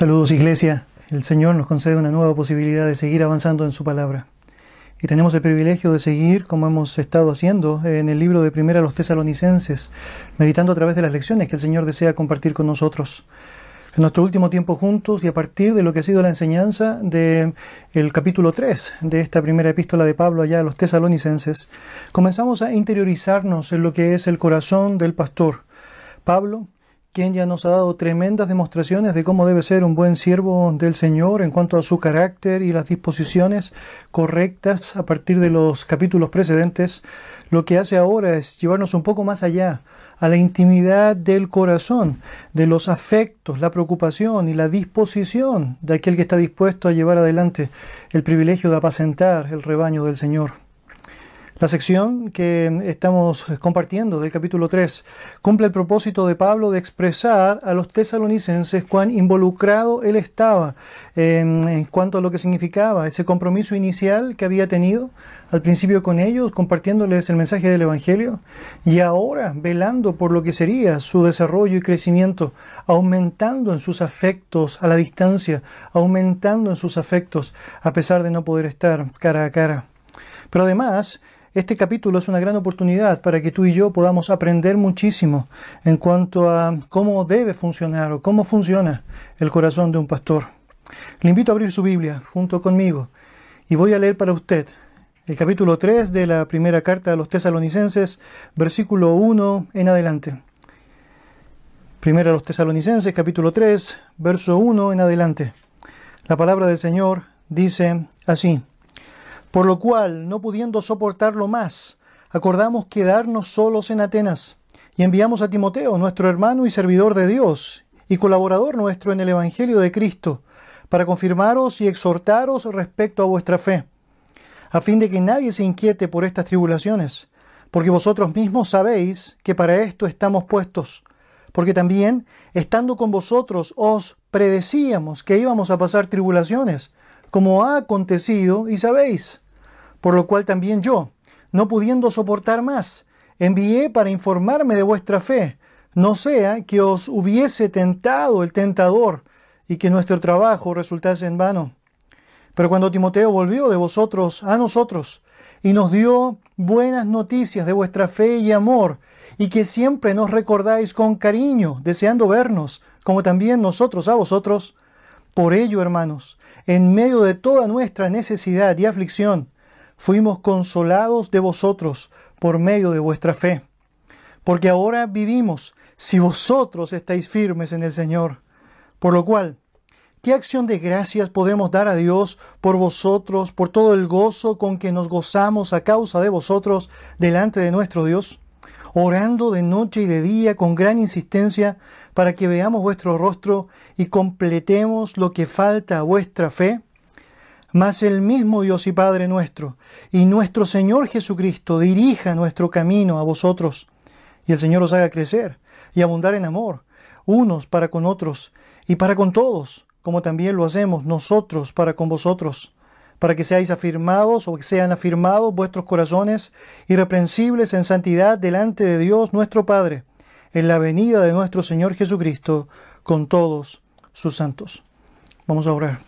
Saludos Iglesia. El Señor nos concede una nueva posibilidad de seguir avanzando en su palabra. Y tenemos el privilegio de seguir, como hemos estado haciendo, en el libro de Primera a los Tesalonicenses, meditando a través de las lecciones que el Señor desea compartir con nosotros. En nuestro último tiempo juntos y a partir de lo que ha sido la enseñanza del el capítulo 3 de esta primera epístola de Pablo allá a los tesalonicenses, comenzamos a interiorizarnos en lo que es el corazón del pastor. Pablo quien ya nos ha dado tremendas demostraciones de cómo debe ser un buen siervo del Señor en cuanto a su carácter y las disposiciones correctas a partir de los capítulos precedentes, lo que hace ahora es llevarnos un poco más allá, a la intimidad del corazón, de los afectos, la preocupación y la disposición de aquel que está dispuesto a llevar adelante el privilegio de apacentar el rebaño del Señor. La sección que estamos compartiendo del capítulo 3 cumple el propósito de Pablo de expresar a los tesalonicenses cuán involucrado él estaba en, cuanto a lo que significaba ese compromiso inicial que había tenido al principio con ellos, compartiéndoles el mensaje del Evangelio, y ahora velando por lo que sería su desarrollo y crecimiento, aumentando en sus afectos a la distancia, aumentando en sus afectos a pesar de no poder estar cara a cara. Pero además, este capítulo es una gran oportunidad para que tú y yo podamos aprender muchísimo en cuanto a cómo debe funcionar o cómo funciona el corazón de un pastor. Le invito a abrir su Biblia junto conmigo y voy a leer para usted el capítulo 3 de la primera carta a los tesalonicenses, versículo 1 en adelante. Primera a los tesalonicenses, capítulo 3, verso 1 en adelante. La palabra del Señor dice así. Por lo cual, no pudiendo soportarlo más, acordamos quedarnos solos en Atenas, y enviamos a Timoteo, nuestro hermano y servidor de Dios, y colaborador nuestro en el Evangelio de Cristo, para confirmaros y exhortaros respecto a vuestra fe, a fin de que nadie se inquiete por estas tribulaciones, porque vosotros mismos sabéis que para esto estamos puestos, porque también, estando con vosotros, os predecíamos que íbamos a pasar tribulaciones, como ha acontecido y sabéis. Por lo cual también yo, no pudiendo soportar más, envié para informarme de vuestra fe, no sea que os hubiese tentado el tentador y que nuestro trabajo resultase en vano. Pero cuando Timoteo volvió de vosotros a nosotros y nos dio buenas noticias de vuestra fe y amor, y que siempre nos recordáis con cariño, deseando vernos, como también nosotros a vosotros, por ello, hermanos, en medio de toda nuestra necesidad y aflicción, fuimos consolados de vosotros por medio de vuestra fe. Porque ahora vivimos si vosotros estáis firmes en el Señor. Por lo cual, ¿qué acción de gracias podremos dar a Dios por vosotros, por todo el gozo con que nos gozamos a causa de vosotros delante de nuestro Dios? Orando de noche y de día con gran insistencia para que veamos vuestro rostro y completemos lo que falta a vuestra fe? Mas el mismo Dios y Padre nuestro y nuestro Señor Jesucristo dirija nuestro camino a vosotros y el Señor os haga crecer y abundar en amor, unos para con otros y para con todos, como también lo hacemos nosotros para con vosotros para que seáis afirmados o que sean afirmados vuestros corazones irreprensibles en santidad delante de Dios nuestro Padre, en la venida de nuestro Señor Jesucristo con todos sus santos. Vamos a orar.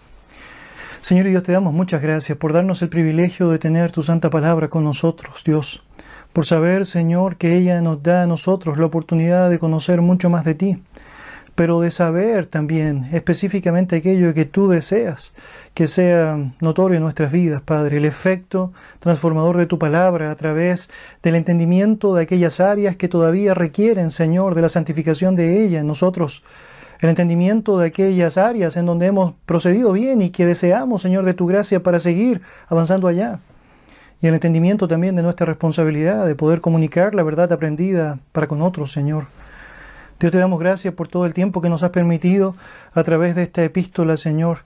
Señor y Dios, te damos muchas gracias por darnos el privilegio de tener tu santa palabra con nosotros, Dios, por saber, Señor, que ella nos da a nosotros la oportunidad de conocer mucho más de ti pero de saber también específicamente aquello que tú deseas que sea notorio en nuestras vidas, Padre, el efecto transformador de tu palabra a través del entendimiento de aquellas áreas que todavía requieren, Señor, de la santificación de ella en nosotros, el entendimiento de aquellas áreas en donde hemos procedido bien y que deseamos, Señor, de tu gracia para seguir avanzando allá. Y el entendimiento también de nuestra responsabilidad de poder comunicar la verdad aprendida para con otros, Señor. Dios te damos gracias por todo el tiempo que nos has permitido a través de esta epístola, Señor,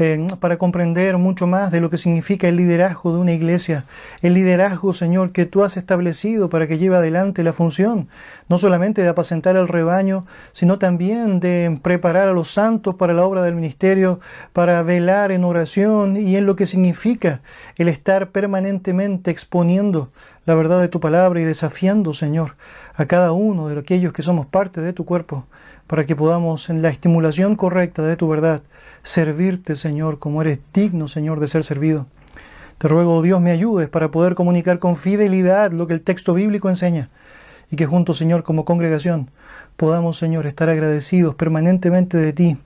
eh, para comprender mucho más de lo que significa el liderazgo de una iglesia, el liderazgo, Señor, que tú has establecido para que lleve adelante la función, no solamente de apacentar el rebaño, sino también de preparar a los santos para la obra del ministerio, para velar en oración y en lo que significa el estar permanentemente exponiendo la verdad de tu palabra y desafiando, Señor, a cada uno de aquellos que somos parte de tu cuerpo, para que podamos, en la estimulación correcta de tu verdad, servirte, Señor, como eres digno, Señor, de ser servido. Te ruego, oh Dios, me ayudes para poder comunicar con fidelidad lo que el texto bíblico enseña y que juntos, Señor, como congregación, podamos, Señor, estar agradecidos permanentemente de ti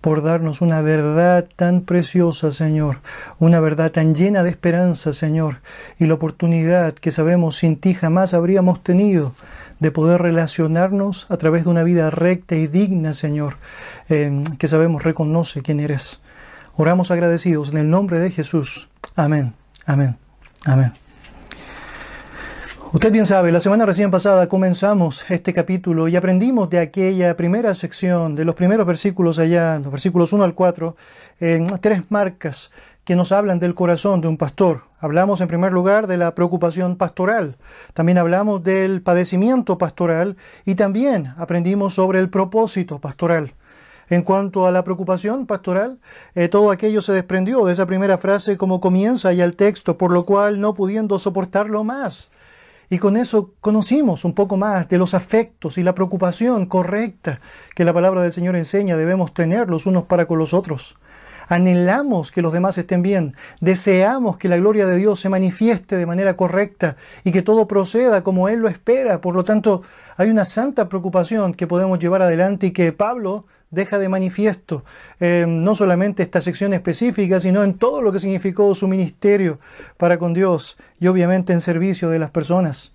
por darnos una verdad tan preciosa, Señor, una verdad tan llena de esperanza, Señor, y la oportunidad que sabemos sin ti jamás habríamos tenido de poder relacionarnos a través de una vida recta y digna, Señor, eh, que sabemos reconoce quién eres. Oramos agradecidos en el nombre de Jesús. Amén, amén, amén. Usted bien sabe, la semana recién pasada comenzamos este capítulo y aprendimos de aquella primera sección, de los primeros versículos allá, los versículos 1 al 4, en tres marcas que nos hablan del corazón de un pastor. Hablamos en primer lugar de la preocupación pastoral, también hablamos del padecimiento pastoral y también aprendimos sobre el propósito pastoral. En cuanto a la preocupación pastoral, eh, todo aquello se desprendió de esa primera frase como comienza ya el texto, por lo cual no pudiendo soportarlo más, y con eso conocimos un poco más de los afectos y la preocupación correcta que la palabra del Señor enseña debemos tener los unos para con los otros. Anhelamos que los demás estén bien, deseamos que la gloria de Dios se manifieste de manera correcta y que todo proceda como Él lo espera. Por lo tanto, hay una santa preocupación que podemos llevar adelante y que Pablo deja de manifiesto, eh, no solamente esta sección específica, sino en todo lo que significó su ministerio para con Dios y obviamente en servicio de las personas.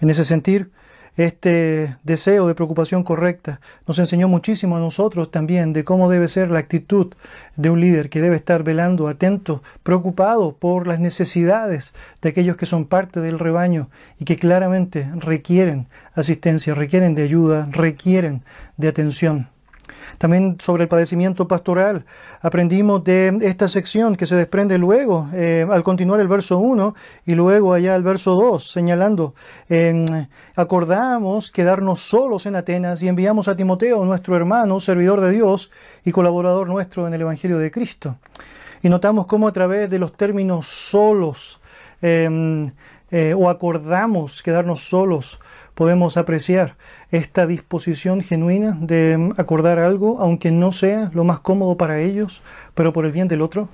En ese sentir, este deseo de preocupación correcta nos enseñó muchísimo a nosotros también de cómo debe ser la actitud de un líder que debe estar velando, atento, preocupado por las necesidades de aquellos que son parte del rebaño y que claramente requieren asistencia, requieren de ayuda, requieren de atención. También sobre el padecimiento pastoral aprendimos de esta sección que se desprende luego, eh, al continuar el verso 1 y luego allá el verso 2, señalando, acordamos quedarnos solos en Atenas y enviamos a Timoteo, nuestro hermano, servidor de Dios y colaborador nuestro en el Evangelio de Cristo. Y notamos cómo a través de los términos solos em, eh, o acordamos quedarnos solos, podemos apreciar esta disposición genuina de acordar algo, aunque no sea lo más cómodo para ellos, pero por el bien del otro.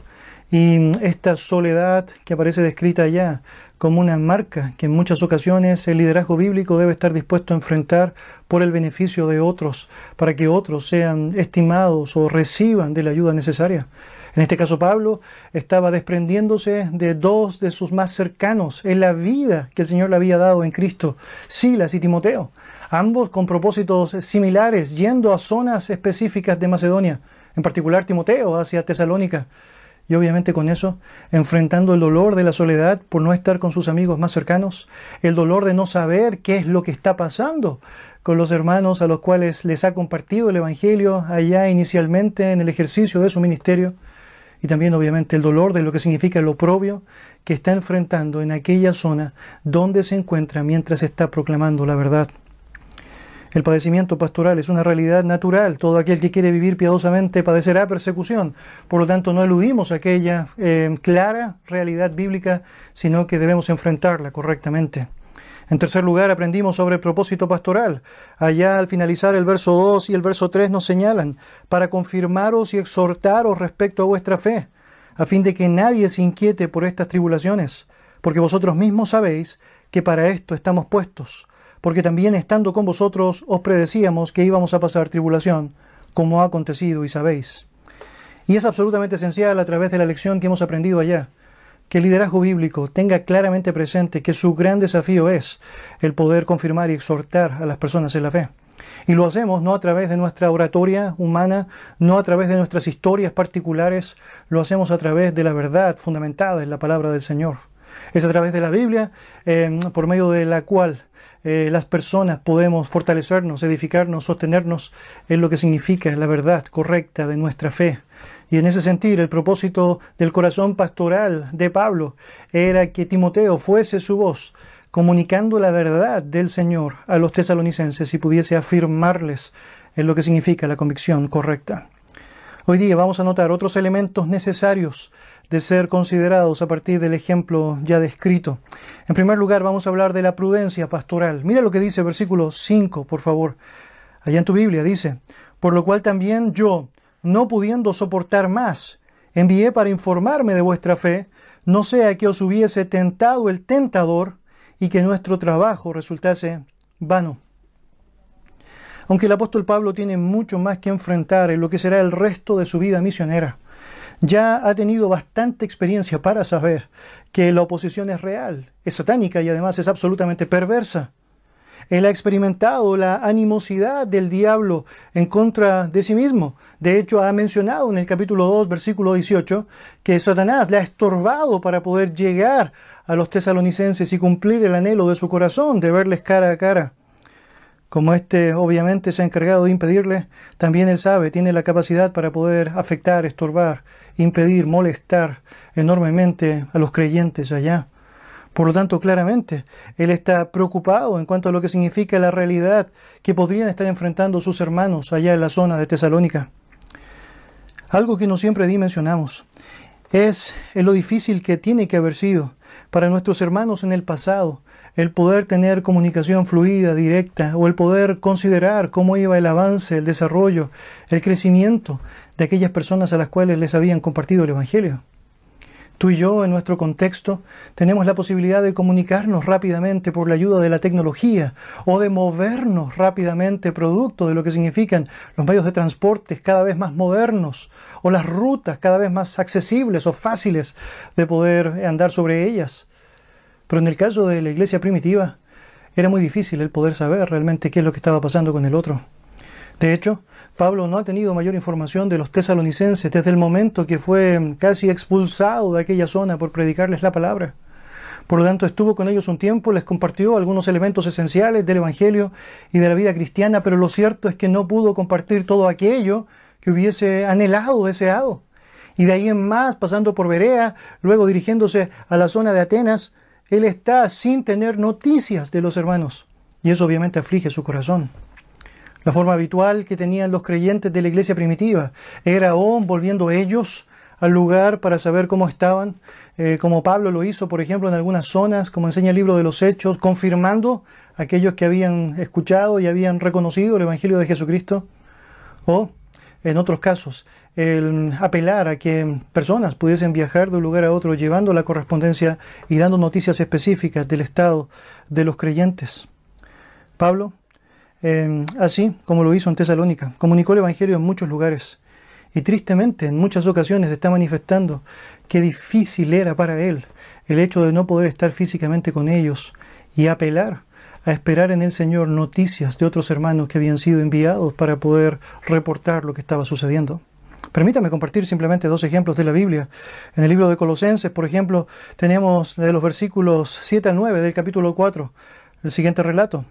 Y esta soledad que aparece descrita allá como una marca que en muchas ocasiones el liderazgo bíblico debe estar dispuesto a enfrentar por el beneficio de otros, para que otros sean estimados o reciban de la ayuda necesaria. En este caso Pablo estaba desprendiéndose de dos de sus más cercanos en la vida que el Señor le había dado en Cristo, Silas y Timoteo, ambos con propósitos similares, yendo a zonas específicas de Macedonia, en particular Timoteo hacia Tesalónica. Y obviamente con eso, enfrentando el dolor de la soledad por no estar con sus amigos más cercanos, el dolor de no saber qué es lo que está pasando con los hermanos a los cuales les ha compartido el Evangelio allá inicialmente en el ejercicio de su ministerio, y también obviamente el dolor de lo que significa el oprobio que está enfrentando en aquella zona donde se encuentra mientras está proclamando la verdad. El padecimiento pastoral es una realidad natural. Todo aquel que quiere vivir piadosamente padecerá persecución. Por lo tanto, no eludimos aquella eh, clara realidad bíblica, sino que debemos enfrentarla correctamente. En tercer lugar, aprendimos sobre el propósito pastoral. Allá al finalizar el verso 2 y el verso 3 nos señalan, para confirmaros y exhortaros respecto a vuestra fe, a fin de que nadie se inquiete por estas tribulaciones, porque vosotros mismos sabéis que para esto estamos puestos, porque también estando con vosotros os predecíamos que íbamos a pasar tribulación, como ha acontecido y sabéis. Y es absolutamente esencial a través de la lección que hemos aprendido allá que el liderazgo bíblico tenga claramente presente que su gran desafío es el poder confirmar y exhortar a las personas en la fe. Y lo hacemos no a través de nuestra oratoria humana, no a través de nuestras historias particulares, lo hacemos a través de la verdad fundamentada en la palabra del Señor. Es a través de la Biblia eh, por medio de la cual eh, las personas podemos fortalecernos, edificarnos, sostenernos en lo que significa la verdad correcta de nuestra fe. Y en ese sentido, el propósito del corazón pastoral de Pablo era que Timoteo fuese su voz, comunicando la verdad del Señor a los tesalonicenses y pudiese afirmarles en lo que significa la convicción correcta. Hoy día vamos a notar otros elementos necesarios de ser considerados a partir del ejemplo ya descrito. En primer lugar, vamos a hablar de la prudencia pastoral. Mira lo que dice versículo 5, por favor. Allá en tu Biblia dice, por lo cual también yo, no pudiendo soportar más, envié para informarme de vuestra fe, no sea que os hubiese tentado el tentador y que nuestro trabajo resultase vano. Aunque el apóstol Pablo tiene mucho más que enfrentar en lo que será el resto de su vida misionera, ya ha tenido bastante experiencia para saber que la oposición es real, es satánica y además es absolutamente perversa. Él ha experimentado la animosidad del diablo en contra de sí mismo. De hecho, ha mencionado en el capítulo 2, versículo 18, que Satanás le ha estorbado para poder llegar a los tesalonicenses y cumplir el anhelo de su corazón de verles cara a cara. Como éste obviamente se ha encargado de impedirle, también él sabe, tiene la capacidad para poder afectar, estorbar, impedir, molestar enormemente a los creyentes allá. Por lo tanto, claramente, él está preocupado en cuanto a lo que significa la realidad que podrían estar enfrentando sus hermanos allá en la zona de Tesalónica. Algo que no siempre dimensionamos es lo difícil que tiene que haber sido para nuestros hermanos en el pasado el poder tener comunicación fluida, directa, o el poder considerar cómo iba el avance, el desarrollo, el crecimiento de aquellas personas a las cuales les habían compartido el Evangelio. Tú y yo, en nuestro contexto, tenemos la posibilidad de comunicarnos rápidamente por la ayuda de la tecnología o de movernos rápidamente producto de lo que significan los medios de transporte cada vez más modernos o las rutas cada vez más accesibles o fáciles de poder andar sobre ellas. Pero en el caso de la iglesia primitiva, era muy difícil el poder saber realmente qué es lo que estaba pasando con el otro. De hecho, Pablo no ha tenido mayor información de los tesalonicenses desde el momento que fue casi expulsado de aquella zona por predicarles la palabra. Por lo tanto, estuvo con ellos un tiempo, les compartió algunos elementos esenciales del Evangelio y de la vida cristiana, pero lo cierto es que no pudo compartir todo aquello que hubiese anhelado, deseado. Y de ahí en más, pasando por Berea, luego dirigiéndose a la zona de Atenas, él está sin tener noticias de los hermanos. Y eso obviamente aflige su corazón. La forma habitual que tenían los creyentes de la iglesia primitiva era oh, volviendo ellos al lugar para saber cómo estaban, eh, como Pablo lo hizo, por ejemplo, en algunas zonas, como enseña el libro de los Hechos, confirmando a aquellos que habían escuchado y habían reconocido el Evangelio de Jesucristo, o en otros casos, el apelar a que personas pudiesen viajar de un lugar a otro llevando la correspondencia y dando noticias específicas del estado de los creyentes. Pablo Em, así como lo hizo en Tesalónica. Comunicó el Evangelio en muchos lugares y tristemente en muchas ocasiones está manifestando qué difícil era para él el hecho de no poder estar físicamente con ellos y apelar a esperar en el Señor noticias de otros hermanos que habían sido enviados para poder reportar lo que estaba sucediendo. Permítame compartir simplemente dos ejemplos de la Biblia. En el libro de Colosenses, por ejemplo, tenemos de los versículos 7 al 9 del capítulo 4 el siguiente relato.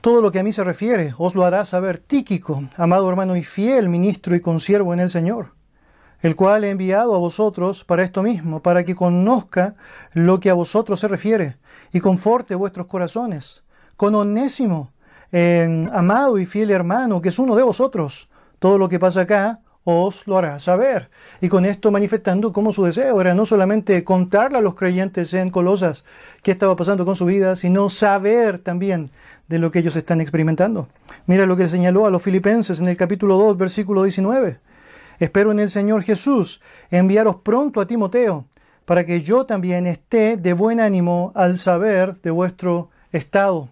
Todo lo que a mí se refiere os lo hará saber Tíquico, amado hermano y fiel ministro y consiervo en el Señor, el cual he enviado a vosotros para esto mismo, para que conozca lo que a vosotros se refiere y conforte vuestros corazones. Con onésimo, eh, amado y fiel hermano, que es uno de vosotros. Todo lo que pasa acá os lo hará saber. Y con esto manifestando cómo su deseo era no solamente contarle a los creyentes en Colosas qué estaba pasando con su vida, sino saber también de lo que ellos están experimentando. Mira lo que señaló a los filipenses en el capítulo 2, versículo 19. Espero en el Señor Jesús enviaros pronto a Timoteo, para que yo también esté de buen ánimo al saber de vuestro estado.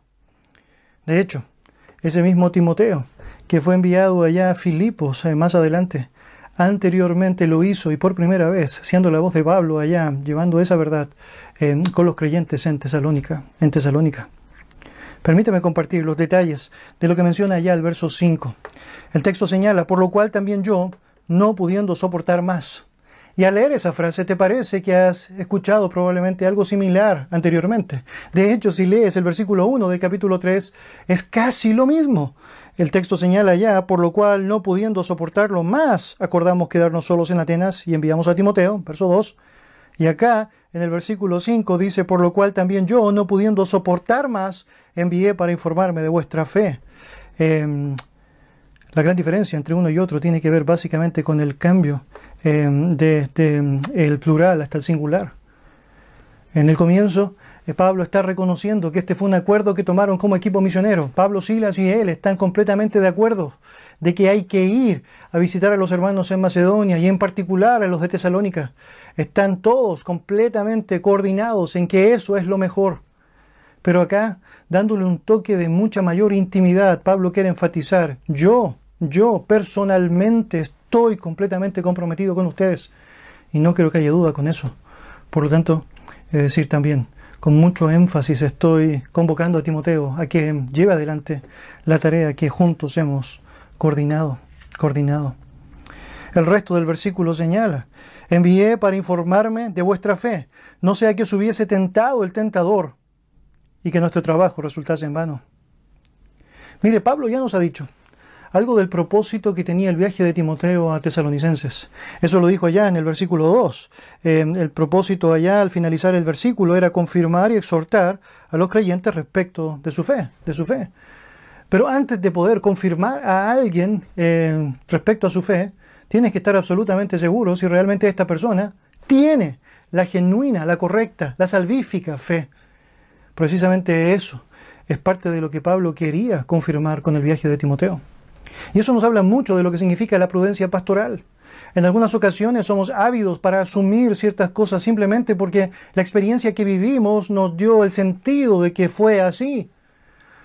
De hecho, ese mismo Timoteo, que fue enviado allá a Filipos eh, más adelante, anteriormente lo hizo y por primera vez, siendo la voz de Pablo allá, llevando esa verdad eh, con los creyentes en Tesalónica, en Tesalónica. Permíteme compartir los detalles de lo que menciona allá el verso 5. El texto señala, por lo cual también yo, no pudiendo soportar más. Y al leer esa frase te parece que has escuchado probablemente algo similar anteriormente. De hecho, si lees el versículo 1 del capítulo 3, es casi lo mismo. El texto señala ya, por lo cual no pudiendo soportarlo más, acordamos quedarnos solos en Atenas y enviamos a Timoteo, verso 2, y acá, en el versículo 5, dice, por lo cual también yo, no pudiendo soportar más, envié para informarme de vuestra fe. Em, la gran diferencia entre uno y otro tiene que ver básicamente con el cambio desde em, el plural hasta el singular. En el comienzo, Pablo está reconociendo que este fue un acuerdo que tomaron como equipo misionero. Pablo, Silas y él están completamente de acuerdo de que hay que ir a visitar a los hermanos en Macedonia y en particular a los de Tesalónica. Están todos completamente coordinados en que eso es lo mejor. Pero acá, dándole un toque de mucha mayor intimidad, Pablo quiere enfatizar, yo, yo personalmente estoy completamente comprometido con ustedes y no creo que haya duda con eso. Por lo tanto, es decir también, con mucho énfasis estoy convocando a Timoteo a que lleve adelante la tarea que juntos hemos coordinado, coordinado. El resto del versículo señala, envié para informarme de vuestra fe, no sea que os hubiese tentado el tentador y que nuestro trabajo resultase en vano. Mire, Pablo ya nos ha dicho algo del propósito que tenía el viaje de Timoteo a Tesalonicenses. Eso lo dijo allá en el versículo 2. Eh, el propósito allá al finalizar el versículo era confirmar y exhortar a los creyentes respecto de su fe, de su fe. Pero antes de poder confirmar a alguien eh, respecto a su fe, tienes que estar absolutamente seguro si realmente esta persona tiene la genuina, la correcta, la salvífica fe. Precisamente eso es parte de lo que Pablo quería confirmar con el viaje de Timoteo. Y eso nos habla mucho de lo que significa la prudencia pastoral. En algunas ocasiones somos ávidos para asumir ciertas cosas simplemente porque la experiencia que vivimos nos dio el sentido de que fue así.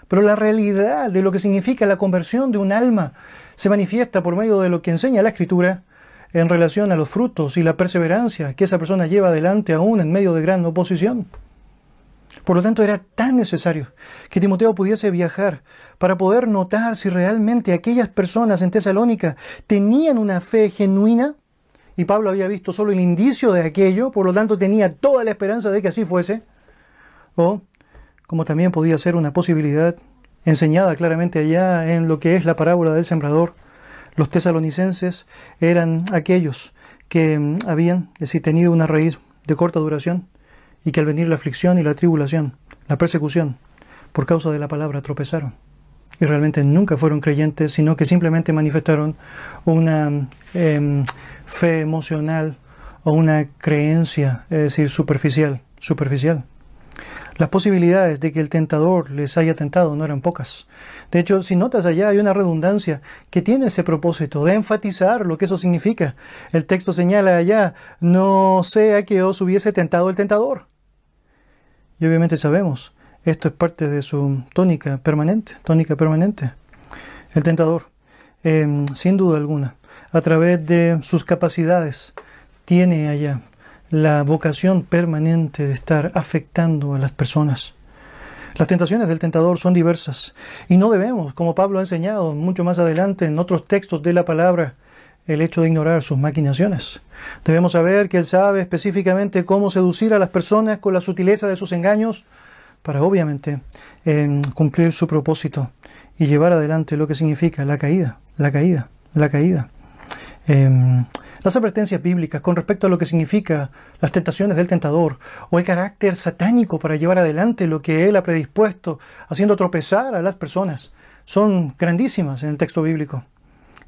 Pero la realidad de lo que significa la conversión de un alma se manifiesta por medio de lo que enseña la Escritura en relación a los frutos y la perseverancia que esa persona lleva adelante aún en medio de gran oposición. Por lo tanto, era tan necesario que Timoteo pudiese viajar para poder notar si realmente aquellas personas en Tesalónica tenían una fe genuina, y Pablo había visto solo el indicio de aquello, por lo tanto tenía toda la esperanza de que así fuese, o como también podía ser una posibilidad enseñada claramente allá en lo que es la parábola del sembrador. Los tesalonicenses eran aquellos que mm, habían tenido una raíz de corta duración y que al venir la aflicción y la tribulación, la persecución, por causa de la palabra tropezaron. Y realmente nunca fueron creyentes, sino que simplemente manifestaron una em, fe emocional o una creencia, es decir, superficial, superficial. Las posibilidades de que el tentador les haya tentado no eran pocas. De hecho, si notas allá hay una redundancia que tiene ese propósito de enfatizar lo que eso significa. El texto señala allá, no sea que os hubiese tentado el tentador. Y obviamente sabemos, esto es parte de su tónica permanente, tónica permanente. El tentador, em, sin duda alguna, a través de sus capacidades, tiene allá la vocación permanente de estar afectando a las personas. Las tentaciones del tentador son diversas y no debemos, como Pablo ha enseñado mucho más adelante en otros textos de la palabra, el hecho de ignorar sus maquinaciones. Debemos saber que Él sabe específicamente cómo seducir a las personas con la sutileza de sus engaños para obviamente eh, cumplir su propósito y llevar adelante lo que significa la caída, la caída, la caída. Em, las advertencias bíblicas con respecto a lo que significa las tentaciones del tentador o el carácter satánico para llevar adelante lo que él ha predispuesto, haciendo tropezar a las personas, son grandísimas en el texto bíblico.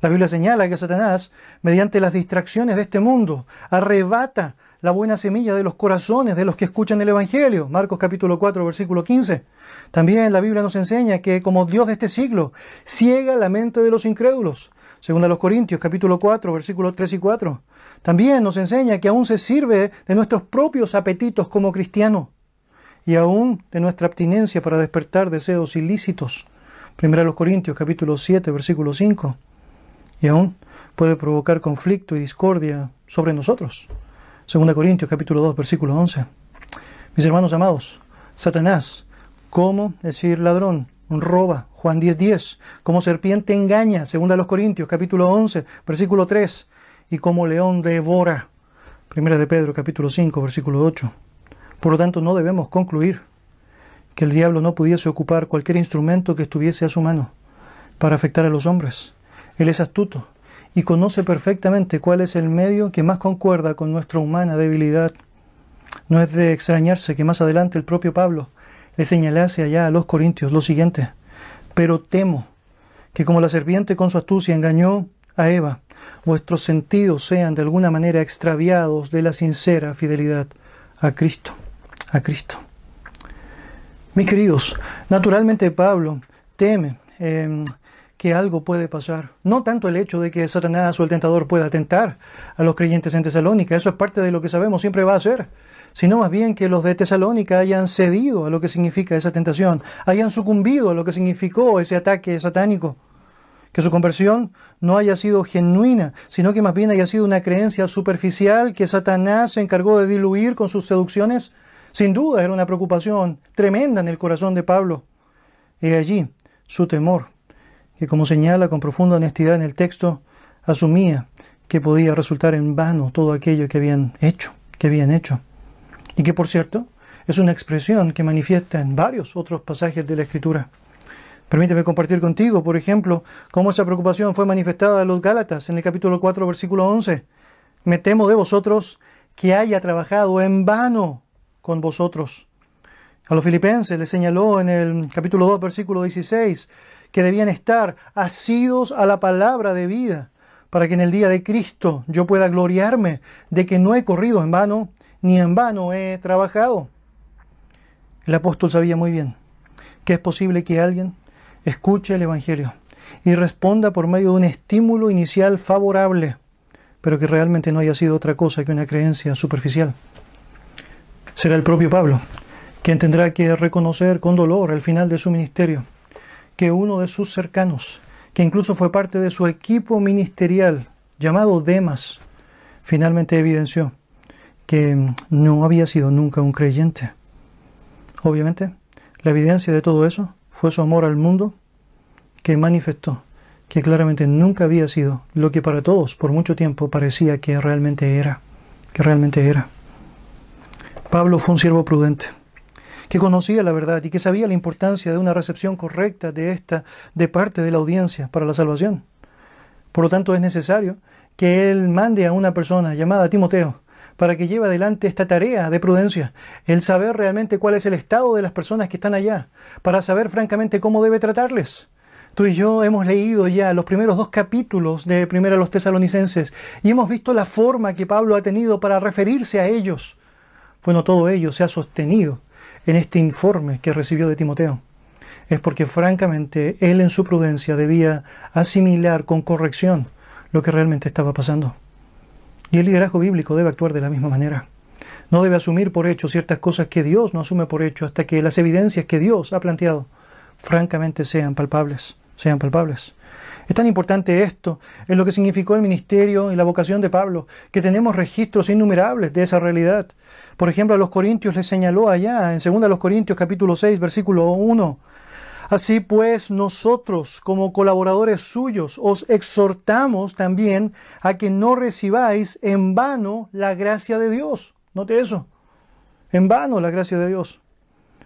La Biblia señala que Satanás, mediante las distracciones de este mundo, arrebata la buena semilla de los corazones de los que escuchan el Evangelio. Marcos capítulo 4, versículo 15. También la Biblia nos enseña que como Dios de este siglo, ciega la mente de los incrédulos según a los Corintios capítulo 4, versículos 3 y 4. También nos enseña que aún se sirve de nuestros propios apetitos como cristiano y aún de nuestra abstinencia para despertar deseos ilícitos. Primero a los Corintios capítulo 7, versículo 5. Y aún puede provocar conflicto y discordia sobre nosotros. Segunda Corintios capítulo 2, versículo 11. Mis hermanos amados, Satanás, ¿cómo decir ladrón? roba, Juan 10:10, 10, como serpiente engaña, según los Corintios, capítulo 11, versículo 3, y como león devora, primera de Pedro, capítulo 5, versículo 8. Por lo tanto, no debemos concluir que el diablo no pudiese ocupar cualquier instrumento que estuviese a su mano para afectar a los hombres. Él es astuto y conoce perfectamente cuál es el medio que más concuerda con nuestra humana debilidad. No es de extrañarse que más adelante el propio Pablo le señalase allá a los corintios lo siguiente, pero temo que como la serpiente con su astucia engañó a Eva, vuestros sentidos sean de alguna manera extraviados de la sincera fidelidad a Cristo, a Cristo. Mis queridos, naturalmente Pablo teme em, que algo puede pasar. No tanto el hecho de que Satanás o el tentador pueda tentar a los creyentes en Tesalónica, eso es parte de lo que sabemos, siempre va a ser, sino más bien que los de Tesalónica hayan cedido a lo que significa esa tentación, hayan sucumbido a lo que significó ese ataque satánico que su conversión no haya sido genuina, sino que más bien haya sido una creencia superficial que Satanás se encargó de diluir con sus seducciones, sin duda era una preocupación tremenda en el corazón de Pablo. Y allí su temor, que como señala con profunda honestidad en el texto, asumía que podía resultar en vano todo aquello que habían hecho, que habían hecho. Y que por cierto, es una expresión que manifiesta en varios otros pasajes de la Escritura. Permíteme compartir contigo, por ejemplo, cómo esa preocupación fue manifestada a los Gálatas en el capítulo 4, versículo 11. Me temo de vosotros que haya trabajado en vano con vosotros. A los filipenses les señaló en el capítulo 2, versículo 16, que debían estar asidos a la palabra de vida, para que en el día de Cristo yo pueda gloriarme de que no he corrido en vano, ni en vano he trabajado. El apóstol sabía muy bien que es posible que alguien escuche el Evangelio y responda por medio de un estímulo inicial favorable, pero que realmente no haya sido otra cosa que una creencia superficial. Será el propio Pablo quien tendrá que reconocer con dolor al final de su ministerio que uno de sus cercanos, que incluso fue parte de su equipo ministerial, llamado Demas, finalmente evidenció que no había sido nunca un creyente. Obviamente, la evidencia de todo eso fue su amor al mundo que manifestó que claramente nunca había sido lo que para todos por mucho tiempo parecía que realmente era, que realmente era. Pablo fue un siervo prudente, que conocía la verdad y que sabía la importancia de una recepción correcta de esta de parte de la audiencia para la salvación. Por lo tanto, es necesario que él mande a una persona llamada Timoteo para que lleve adelante esta tarea de prudencia, el saber realmente cuál es el estado de las personas que están allá, para saber francamente cómo debe tratarles. Tú y yo hemos leído ya los primeros dos capítulos de Primera los Tesalonicenses y hemos visto la forma que Pablo ha tenido para referirse a ellos. Bueno, todo ello se ha sostenido en este informe que recibió de Timoteo. Es porque francamente él en su prudencia debía asimilar con corrección lo que realmente estaba pasando. Y el liderazgo bíblico debe actuar de la misma manera. No debe asumir por hecho ciertas cosas que Dios no asume por hecho hasta que las evidencias que Dios ha planteado francamente sean palpables, sean palpables. Es tan importante esto en lo que significó el ministerio y la vocación de Pablo, que tenemos registros innumerables de esa realidad. Por ejemplo, a los Corintios les señaló allá, en 2 Corintios capítulo 6, versículo 1, Así pues, nosotros, como colaboradores suyos, os exhortamos también a que no recibáis en vano la gracia de Dios. Note eso. En vano la gracia de Dios.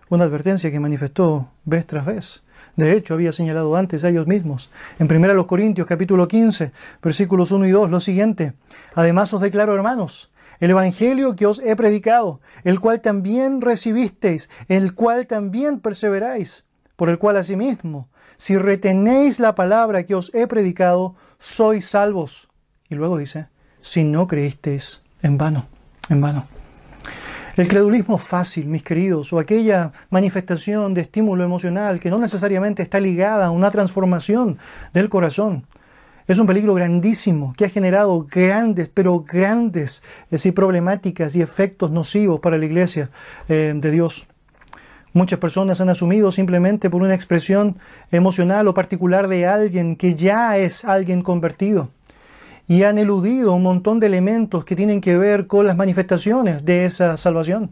Una advertencia que manifestó vez tras vez. De hecho, había señalado antes a ellos mismos. En 1 Corintios capítulo 15, versículos 1 y 2, lo siguiente. Además os declaro, hermanos, el Evangelio que os he predicado, el cual también recibisteis, el cual también perseveráis por el cual asimismo, si retenéis la palabra que os he predicado, sois salvos. Y luego dice, si no creísteis en vano, en vano. El credulismo fácil, mis queridos, o aquella manifestación de estímulo emocional que no necesariamente está ligada a una transformación del corazón, es un peligro grandísimo que ha generado grandes, pero grandes decir, problemáticas y efectos nocivos para la iglesia eh, de Dios. Muchas personas han asumido simplemente por una expresión emocional o particular de alguien que ya es alguien convertido y han eludido un montón de elementos que tienen que ver con las manifestaciones de esa salvación.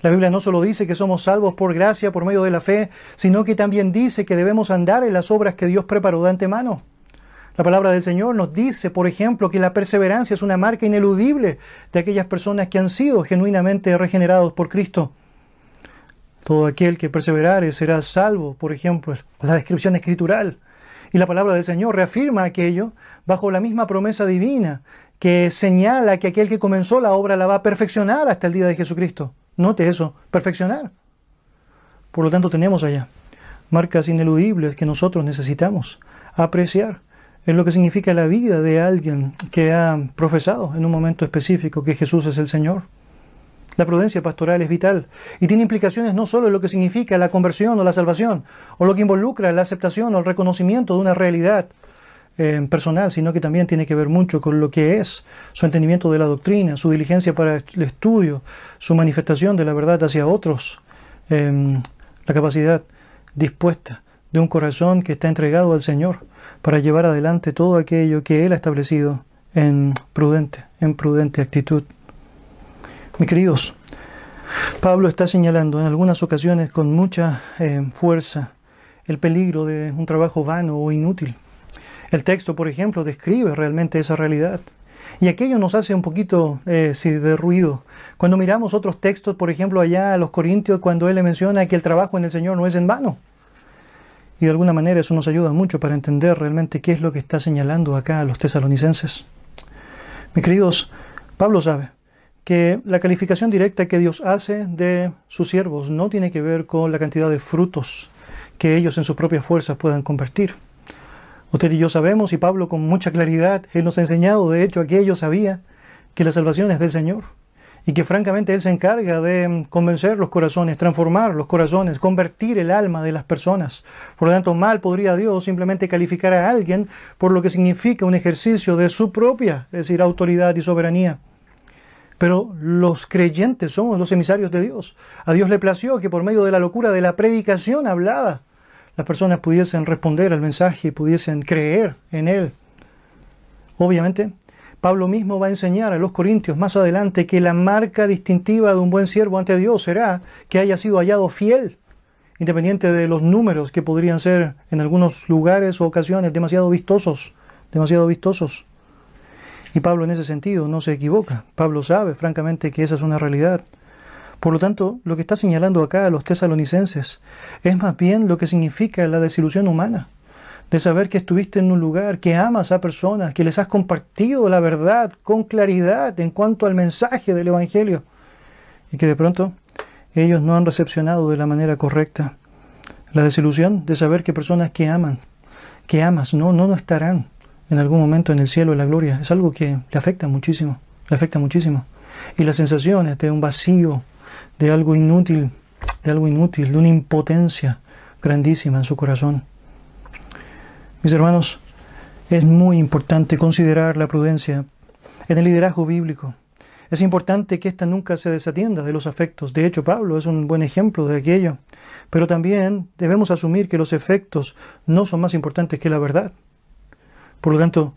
La Biblia no solo dice que somos salvos por gracia, por medio de la fe, sino que también dice que debemos andar en las obras que Dios preparó de antemano. La palabra del Señor nos dice, por ejemplo, que la perseverancia es una marca ineludible de aquellas personas que han sido genuinamente regenerados por Cristo. Todo aquel que perseverare será salvo, por ejemplo, la descripción escritural. Y la palabra del Señor reafirma aquello bajo la misma promesa divina que señala que aquel que comenzó la obra la va a perfeccionar hasta el día de Jesucristo. Note eso, perfeccionar. Por lo tanto, tenemos allá marcas ineludibles que nosotros necesitamos apreciar en lo que significa la vida de alguien que ha profesado en un momento específico que Jesús es el Señor La prudencia pastoral es vital y tiene implicaciones no solo en lo que significa la conversión o la salvación, o lo que involucra la aceptación o el reconocimiento de una realidad eh, personal, sino que también tiene que ver mucho con lo que es su entendimiento de la doctrina, su diligencia para el estudio, su manifestación de la verdad hacia otros, em, la capacidad dispuesta de un corazón que está entregado al Señor para llevar adelante todo aquello que Él ha establecido en prudente, en prudente actitud. Mis queridos, Pablo está señalando en algunas ocasiones con mucha eh, fuerza el peligro de un trabajo vano o inútil. El texto, por ejemplo, describe realmente esa realidad. Y aquello nos hace un poquito eh, de ruido. Cuando miramos otros textos, por ejemplo, allá a los Corintios, cuando él le menciona que el trabajo en el Señor no es en vano. Y de alguna manera eso nos ayuda mucho para entender realmente qué es lo que está señalando acá a los tesalonicenses. Mis queridos, Pablo sabe que la calificación directa que Dios hace de sus siervos no tiene que ver con la cantidad de frutos que ellos en sus propias fuerzas puedan convertir. Usted y yo sabemos, y Pablo con mucha claridad, Él nos ha enseñado, de hecho, que ellos sabía que la salvación es del Señor y que francamente Él se encarga de convencer los corazones, transformar los corazones, convertir el alma de las personas. Por lo tanto, mal podría Dios simplemente calificar a alguien por lo que significa un ejercicio de su propia, es decir, autoridad y soberanía. Pero los creyentes somos los emisarios de Dios. A Dios le plació que por medio de la locura de la predicación hablada, las personas pudiesen responder al mensaje y pudiesen creer en Él. Obviamente, Pablo mismo va a enseñar a los corintios más adelante que la marca distintiva de un buen siervo ante Dios será que haya sido hallado fiel, independiente de los números que podrían ser en algunos lugares o ocasiones demasiado vistosos, demasiado vistosos. Y Pablo en ese sentido no se equivoca. Pablo sabe francamente que esa es una realidad. Por lo tanto, lo que está señalando acá a los tesalonicenses es más bien lo que significa la desilusión humana, de saber que estuviste en un lugar, que amas a personas, que les has compartido la verdad con claridad en cuanto al mensaje del Evangelio, y que de pronto ellos no han recepcionado de la manera correcta. La desilusión de saber que personas que aman, que amas, no, no, no estarán en algún momento en el cielo de la gloria. Es algo que le afecta muchísimo, le afecta muchísimo. Y las sensaciones de un vacío, de algo inútil, de algo inútil, de una impotencia grandísima en su corazón. Mis hermanos, es muy importante considerar la prudencia en el liderazgo bíblico. Es importante que ésta nunca se desatienda de los afectos. De hecho, Pablo es un buen ejemplo de aquello. Pero también debemos asumir que los efectos no son más importantes que la verdad. Por lo tanto,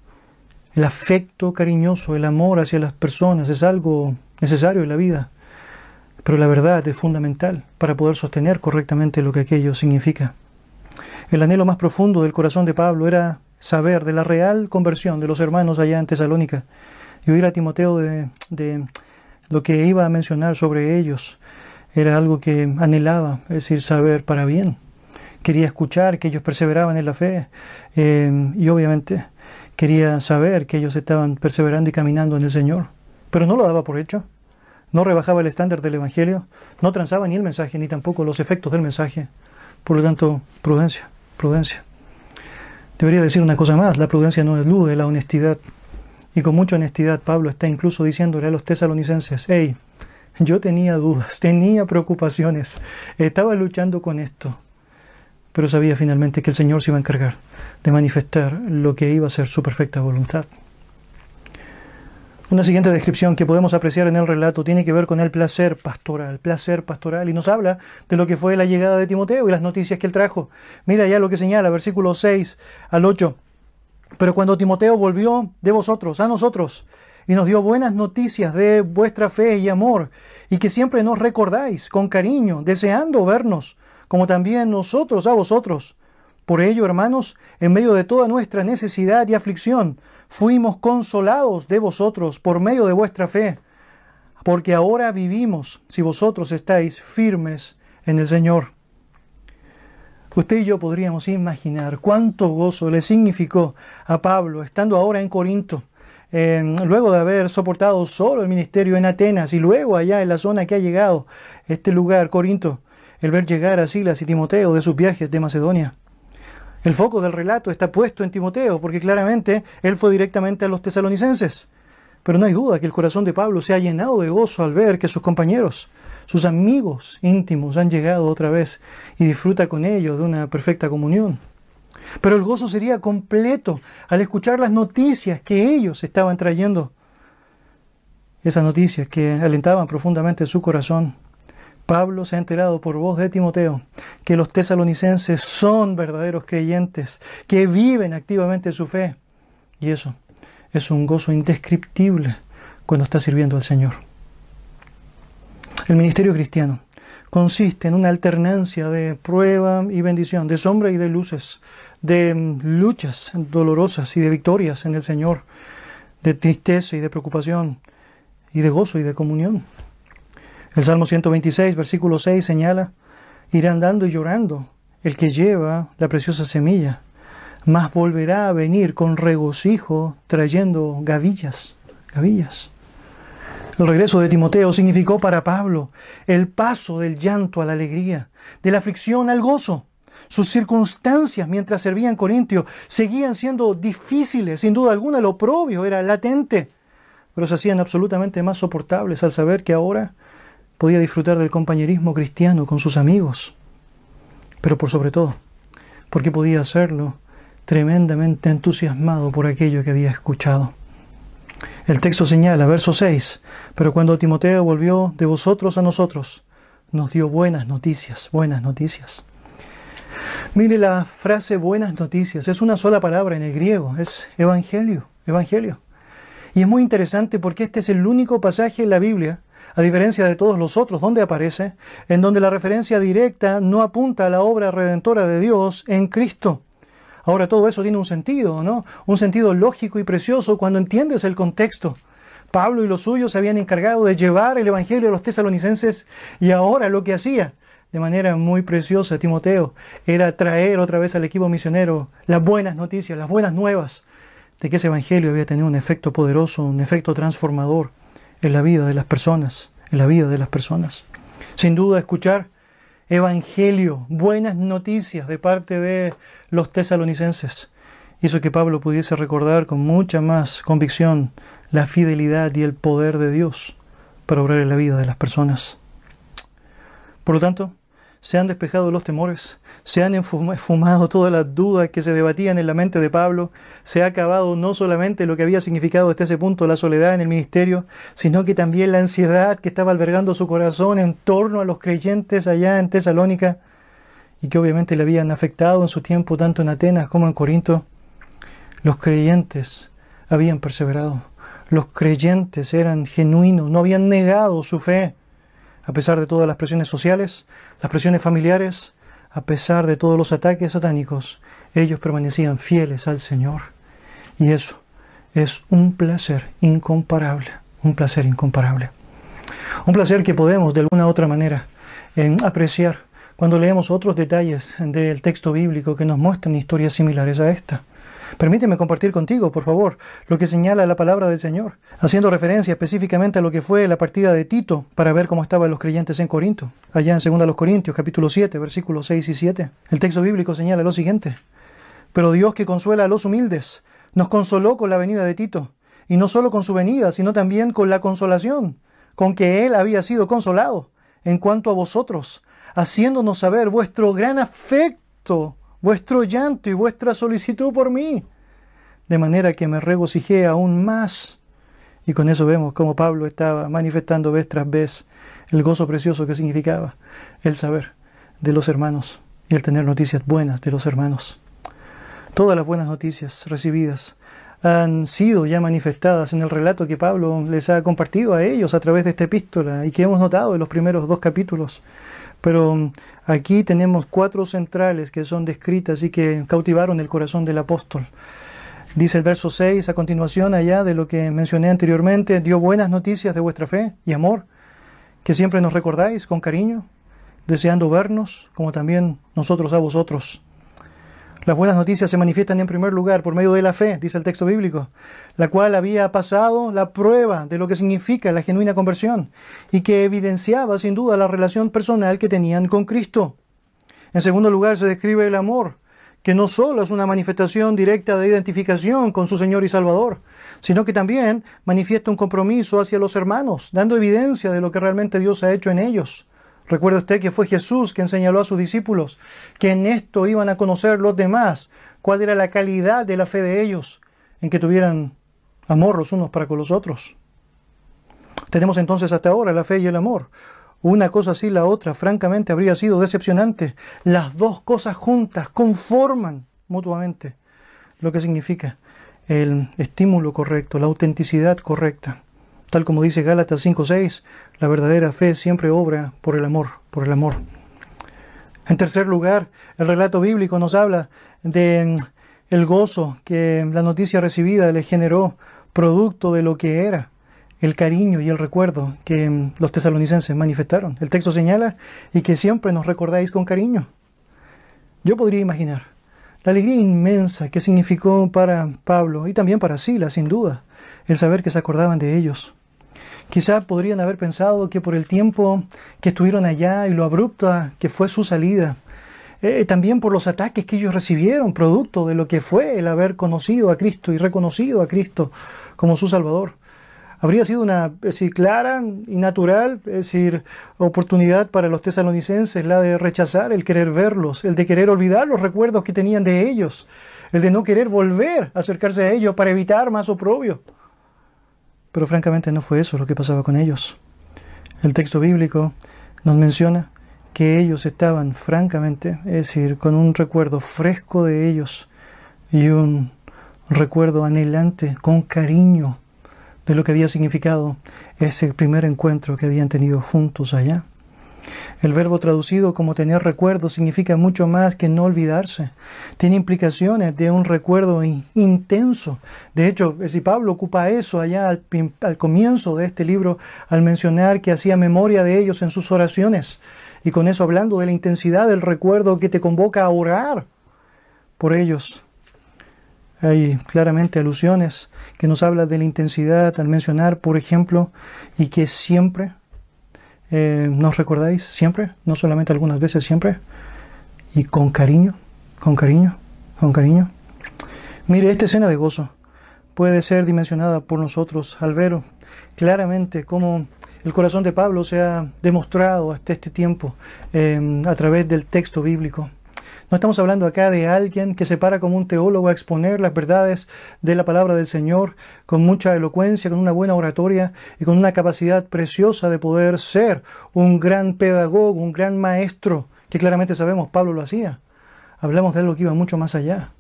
el afecto cariñoso, el amor hacia las personas es algo necesario en la vida, pero la verdad es fundamental para poder sostener correctamente lo que aquello significa. El anhelo más profundo del corazón de Pablo era saber de la real conversión de los hermanos allá en Tesalónica y oír a Timoteo de, lo que iba a mencionar sobre ellos. Era algo que anhelaba, es decir, saber para bien. Quería escuchar que ellos perseveraban en la fe eh, y obviamente quería saber que ellos estaban perseverando y caminando en el Señor, pero no lo daba por hecho. No rebajaba el estándar del Evangelio, no transaba ni el mensaje, ni tampoco los efectos del mensaje. Por lo tanto, prudencia, prudencia. Debería decir una cosa más, la prudencia no es luz de la honestidad. Y con mucha honestidad Pablo está incluso diciéndole a los tesalonicenses, hey, yo tenía dudas, tenía preocupaciones, estaba luchando con esto, pero sabía finalmente que el Señor se iba a encargar de manifestar lo que iba a ser su perfecta voluntad. Una siguiente descripción que podemos apreciar en el relato tiene que ver con el placer pastoral, placer pastoral, y nos habla de lo que fue la llegada de Timoteo y las noticias que él trajo. Mira ya lo que señala, versículos 6 al 8. Pero cuando Timoteo volvió de vosotros a nosotros y nos dio buenas noticias de vuestra fe y amor, y que siempre nos recordáis con cariño, deseando vernos, como también nosotros a vosotros. Por ello, hermanos, en medio de toda nuestra necesidad y aflicción, fuimos consolados de vosotros por medio de vuestra fe, porque ahora vivimos si vosotros estáis firmes en el Señor. Usted y yo podríamos imaginar cuánto gozo le significó a Pablo estando ahora en Corinto, luego de haber soportado solo el ministerio en Atenas y luego allá en la zona que ha llegado, este lugar, Corinto, el ver llegar a Silas y Timoteo de sus viajes de Macedonia. El foco del relato está puesto en Timoteo, porque claramente él fue directamente a los tesalonicenses. Pero no hay duda que el corazón de Pablo se ha llenado de gozo al ver que sus compañeros, sus amigos íntimos han llegado otra vez y disfruta con ellos de una perfecta comunión. Pero el gozo sería completo al escuchar las noticias que ellos estaban trayendo. Esas noticias que alentaban profundamente su corazón. Pablo se ha enterado por voz de Timoteo que los tesalonicenses son verdaderos creyentes, que viven activamente su fe. Y eso es un gozo indescriptible cuando está sirviendo al Señor. El ministerio cristiano consiste en una alternancia de prueba y bendición, de sombra y de luces, de luchas dolorosas y de victorias en el Señor, de tristeza y de preocupación, y de gozo y de comunión. El Salmo 126, versículo 6 señala, irá andando y llorando el que lleva la preciosa semilla mas volverá a venir con regocijo trayendo gavillas, gavillas. El regreso de Timoteo significó para Pablo el paso del llanto a la alegría, de la aflicción al gozo. Sus circunstancias mientras servía en Corintio seguían siendo difíciles, sin duda alguna lo oprobio era latente, pero se hacían absolutamente más soportables al saber que ahora podía disfrutar del compañerismo cristiano con sus amigos. Pero por sobre todo, porque podía hacerlo tremendamente entusiasmado por aquello que había escuchado. El texto señala, verso 6, pero cuando Timoteo volvió de vosotros a nosotros, nos dio buenas noticias, buenas noticias. Mire la frase buenas noticias, es una sola palabra en el griego, es evangelio, evangelio. Y es muy interesante porque este es el único pasaje en la Biblia, a diferencia de todos los otros donde aparece, en donde la referencia directa no apunta a la obra redentora de Dios en Cristo. Ahora todo eso tiene un sentido, ¿no? Un sentido lógico y precioso cuando entiendes el contexto. Pablo y los suyos se habían encargado de llevar el Evangelio a los tesalonicenses y ahora lo que hacía de manera muy preciosa Timoteo era traer otra vez al equipo misionero las buenas noticias, las buenas nuevas de que ese Evangelio había tenido un efecto poderoso, un efecto transformador en la vida de las personas, en la vida de las personas. Sin duda escuchar evangelio, buenas noticias de parte de los tesalonicenses, hizo que Pablo pudiese recordar con mucha más convicción la fidelidad y el poder de Dios para obrar en la vida de las personas. Por lo tanto, se han despejado los temores, se han esfumado todas las dudas que se debatían en la mente de Pablo, se ha acabado no solamente lo que había significado hasta ese punto la soledad en el ministerio, sino que también la ansiedad que estaba albergando su corazón en torno a los creyentes allá en Tesalónica y que obviamente le habían afectado en su tiempo tanto en Atenas como en Corinto. Los creyentes habían perseverado, los creyentes eran genuinos, no habían negado su fe a pesar de todas las presiones sociales, las presiones familiares, a pesar de todos los ataques satánicos, ellos permanecían fieles al Señor. Y eso es un placer incomparable, un placer incomparable. Un placer que podemos de alguna u otra manera apreciar cuando leemos otros detalles del texto bíblico que nos muestran historias similares a esta. Permíteme compartir contigo, por favor, lo que señala la palabra del Señor, haciendo referencia específicamente a lo que fue la partida de Tito para ver cómo estaban los creyentes en Corinto. Allá en 2 Corintios, capítulo 7, versículos 6 y 7. El texto bíblico señala lo siguiente. Pero Dios que consuela a los humildes, nos consoló con la venida de Tito, y no solo con su venida, sino también con la consolación, con que él había sido consolado en cuanto a vosotros, haciéndonos saber vuestro gran afecto vuestro llanto y vuestra solicitud por mí, de manera que me regocijé aún más. Y con eso vemos cómo Pablo estaba manifestando vez tras vez el gozo precioso que significaba el saber de los hermanos y el tener noticias buenas de los hermanos. Todas las buenas noticias recibidas han sido ya manifestadas en el relato que Pablo les ha compartido a ellos a través de esta epístola y que hemos notado en los primeros dos capítulos. Pero mm, aquí tenemos cuatro centrales que son descritas y que cautivaron el corazón del apóstol. Dice el verso 6 a continuación allá de lo que mencioné anteriormente, dio buenas noticias de vuestra fe y amor, que siempre nos recordáis con cariño, deseando vernos como también nosotros a vosotros. Las buenas noticias se manifiestan en primer lugar por medio de la fe, dice el texto bíblico, la cual había pasado la prueba de lo que significa la genuina conversión y que evidenciaba sin duda la relación personal que tenían con Cristo. En segundo lugar se describe el amor que no solo es una manifestación directa de identificación con su Señor y Salvador, sino que también manifiesta un compromiso hacia los hermanos, dando evidencia de lo que realmente Dios ha hecho en ellos. Recuerde usted que fue Jesús quien señaló a sus discípulos que en esto iban a conocer los demás cuál era la calidad de la fe de ellos, en que tuvieran amor los unos para con los otros. Tenemos entonces hasta ahora la fe y el amor. Una cosa así, la otra, francamente, habría sido decepcionante. Las dos cosas juntas conforman mutuamente lo que significa el estímulo correcto, la autenticidad correcta. Tal como dice Gálatas 5:6, la verdadera fe siempre obra por el amor, por el amor. En tercer lugar, el relato bíblico nos habla de mm, el gozo que la noticia recibida le generó producto de lo que era el cariño y el recuerdo que mm, los tesalonicenses manifestaron. El texto señala y que siempre nos recordáis con cariño. Yo podría imaginar la alegría inmensa que significó para Pablo y también para Sila, sin duda, el saber que se acordaban de ellos. Quizá podrían haber pensado que por el tiempo que estuvieron allá y lo abrupta que fue su salida, eh, también por los ataques que ellos recibieron, producto de lo que fue el haber conocido a Cristo y reconocido a Cristo como su Salvador, habría sido una decir, clara y natural es decir, oportunidad para los tesalonicenses la de rechazar el querer verlos, el de querer olvidar los recuerdos que tenían de ellos, el de no querer volver a acercarse a ellos para evitar más oprobio. Pero francamente no fue eso lo que pasaba con ellos. El texto bíblico nos menciona que ellos estaban francamente, es decir, con un recuerdo fresco de ellos y un recuerdo anhelante, con cariño de lo que había significado ese primer encuentro que habían tenido juntos allá. El verbo traducido como tener recuerdo significa mucho más que no olvidarse. Tiene implicaciones de un recuerdo intenso. De hecho, si Pablo ocupa eso allá al, al, comienzo de este libro al mencionar que hacía memoria de ellos en sus oraciones. Y con eso hablando de la intensidad del recuerdo que te convoca a orar por ellos. Hay claramente alusiones que nos hablan de la intensidad al mencionar, por ejemplo, y que siempre, eh, ¿nos recordáis? Siempre, no solamente algunas veces, siempre, y con cariño, con cariño, con cariño. Mire, esta escena de gozo puede ser dimensionada por nosotros al ver claramente cómo el corazón de Pablo se ha demostrado hasta este tiempo eh, a través del texto bíblico. No estamos hablando acá de alguien que se para como un teólogo a exponer las verdades de la palabra del Señor con mucha elocuencia, con una buena oratoria y con una capacidad preciosa de poder ser un gran pedagogo, un gran maestro, que claramente sabemos Pablo lo hacía. Hablamos de algo que iba mucho más allá,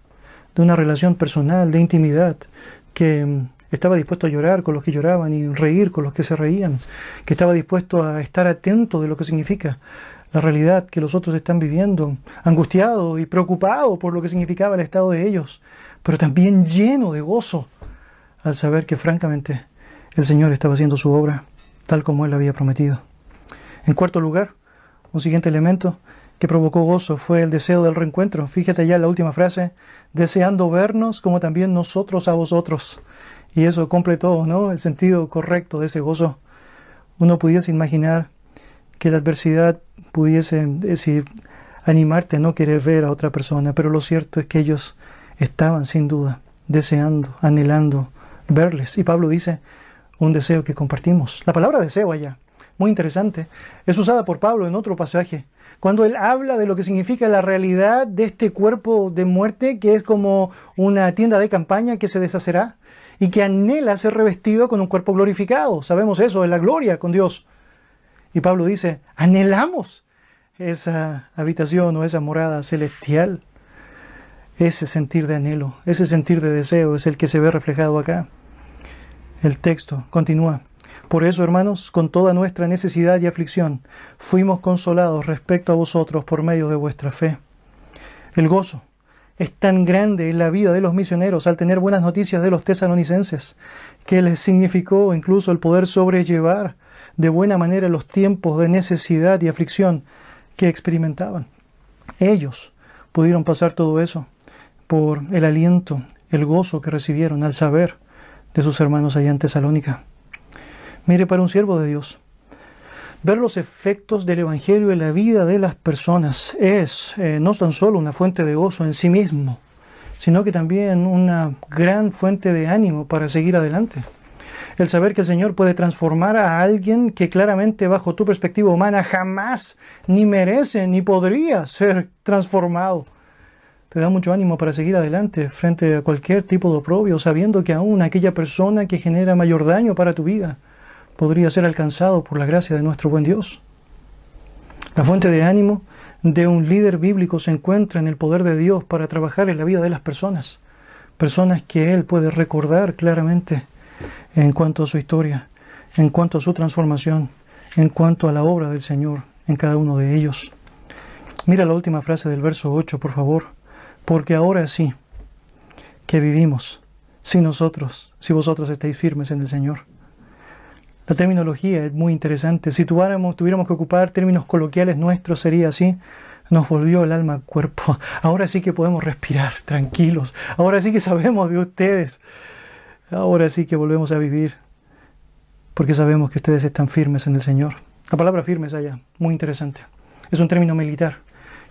de una relación personal, de intimidad, que mm, estaba dispuesto a llorar con los que lloraban y reír con los que se reían, que estaba dispuesto a estar atento de lo que significa la realidad que los otros están viviendo, angustiado y preocupado por lo que significaba el estado de ellos, pero también lleno de gozo al saber que francamente el Señor estaba haciendo su obra tal como Él había prometido. En cuarto lugar, un siguiente elemento que provocó gozo fue el deseo del reencuentro. Fíjate ya la última frase, deseando vernos como también nosotros a vosotros. Y eso completó ¿no? el sentido correcto de ese gozo. Uno pudiese imaginar que la adversidad pudiese decir, animarte a no querer ver a otra persona, pero lo cierto es que ellos estaban sin duda deseando, anhelando verles. Y Pablo dice, un deseo que compartimos. La palabra deseo allá, muy interesante, es usada por Pablo en otro pasaje, cuando él habla de lo que significa la realidad de este cuerpo de muerte, que es como una tienda de campaña que se deshacerá y que anhela ser revestido con un cuerpo glorificado. Sabemos eso, es la gloria con Dios. Y Pablo dice, anhelamos esa habitación o esa morada celestial. Ese sentir de anhelo, ese sentir de deseo es el que se ve reflejado acá. El texto continúa. Por eso, hermanos, con toda nuestra necesidad y aflicción, fuimos consolados respecto a vosotros por medio de vuestra fe. El gozo es tan grande en la vida de los misioneros al tener buenas noticias de los tesalonicenses, que les significó incluso el poder sobrellevar de buena manera los tiempos de necesidad y aflicción que experimentaban. Ellos pudieron pasar todo eso por el aliento, el gozo que recibieron al saber de sus hermanos allá en Tesalónica. Mire, para un siervo de Dios, ver los efectos del Evangelio en la vida de las personas es eh, no tan solo una fuente de gozo en sí mismo, sino que también una gran fuente de ánimo para seguir adelante. El saber que el Señor puede transformar a alguien que claramente bajo tu perspectiva humana jamás ni merece ni podría ser transformado. Te da mucho ánimo para seguir adelante frente a cualquier tipo de oprobio, sabiendo que aún aquella persona que genera mayor daño para tu vida podría ser alcanzado por la gracia de nuestro buen Dios. La fuente de ánimo de un líder bíblico se encuentra en el poder de Dios para trabajar en la vida de las personas, personas que Él puede recordar claramente en cuanto a su historia, en cuanto a su transformación, en cuanto a la obra del Señor en cada uno de ellos. Mira la última frase del verso 8, por favor, porque ahora sí que vivimos, si nosotros, si vosotros estáis firmes en el Señor. La terminología es muy interesante. Si tuviéramos, tuviéramos que ocupar términos coloquiales nuestros, sería así. Nos volvió el alma al cuerpo. Ahora sí que podemos respirar tranquilos. Ahora sí que sabemos de ustedes. Ahora sí que volvemos a vivir. Porque sabemos que ustedes están firmes en el Señor. La palabra firmes allá, muy interesante. Es un término militar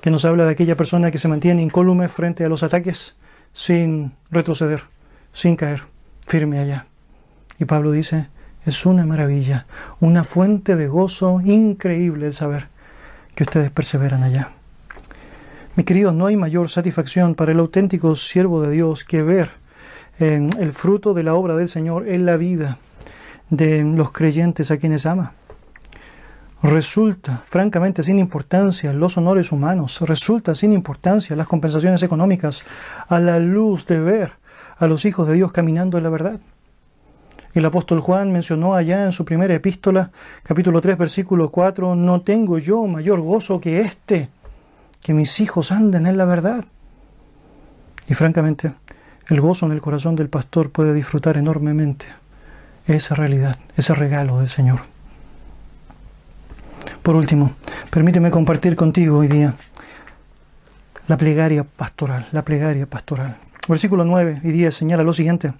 que nos habla de aquella persona que se mantiene incólume frente a los ataques sin retroceder, sin caer, firme allá. Y Pablo dice, es una maravilla, una fuente de gozo increíble el saber que ustedes perseveran allá. Mi querido, no hay mayor satisfacción para el auténtico siervo de Dios que ver el fruto de la obra del Señor en la vida de los creyentes a quienes ama. Resulta, francamente, sin importancia los honores humanos, resulta sin importancia las compensaciones económicas a la luz de ver a los hijos de Dios caminando en la verdad. El apóstol Juan mencionó allá en su primera epístola, capítulo 3, versículo 4, no tengo yo mayor gozo que este, que mis hijos anden en la verdad. Y francamente, el gozo en el corazón del pastor puede disfrutar enormemente esa realidad, ese regalo del Señor. Por último, permíteme compartir contigo hoy día la plegaria pastoral, la plegaria pastoral. Versículo 9 y 10 señala lo siguiente.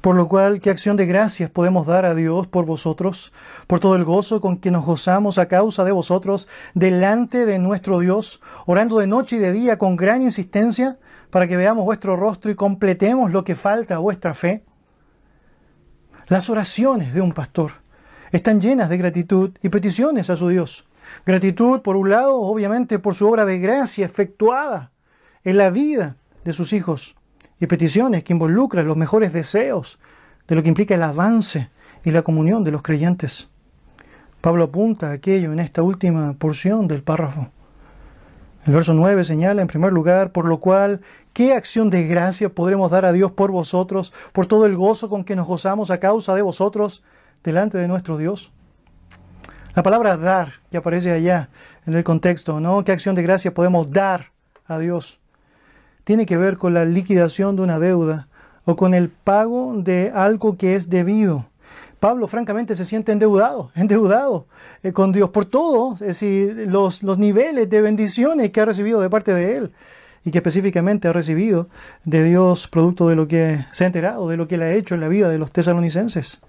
Por lo cual, ¿qué acción de gracias podemos dar a Dios por vosotros, por todo el gozo con que nos gozamos a causa de vosotros delante de nuestro Dios, orando de noche y de día con gran insistencia para que veamos vuestro rostro y completemos lo que falta a vuestra fe? Las oraciones de un pastor están llenas de gratitud y peticiones a su Dios. Gratitud, por un lado, obviamente, por su obra de gracia efectuada en la vida de sus hijos y peticiones que involucran los mejores deseos de lo que implica el avance y la comunión de los creyentes. Pablo apunta aquello en esta última porción del párrafo. El verso 9 señala en primer lugar, por lo cual, ¿qué acción de gracia podremos dar a Dios por vosotros, por todo el gozo con que nos gozamos a causa de vosotros delante de nuestro Dios? La palabra dar, que aparece allá en el contexto, ¿no? ¿Qué acción de gracia podemos dar a Dios? Tiene que ver con la liquidación de una deuda o con el pago de algo que es debido. Pablo francamente se siente endeudado, endeudado eh, con Dios por todo, es decir, los, los niveles de bendiciones que ha recibido de parte de Él y que específicamente ha recibido de Dios producto de lo que se ha enterado, de lo que Él ha hecho en la vida de los tesalonicenses.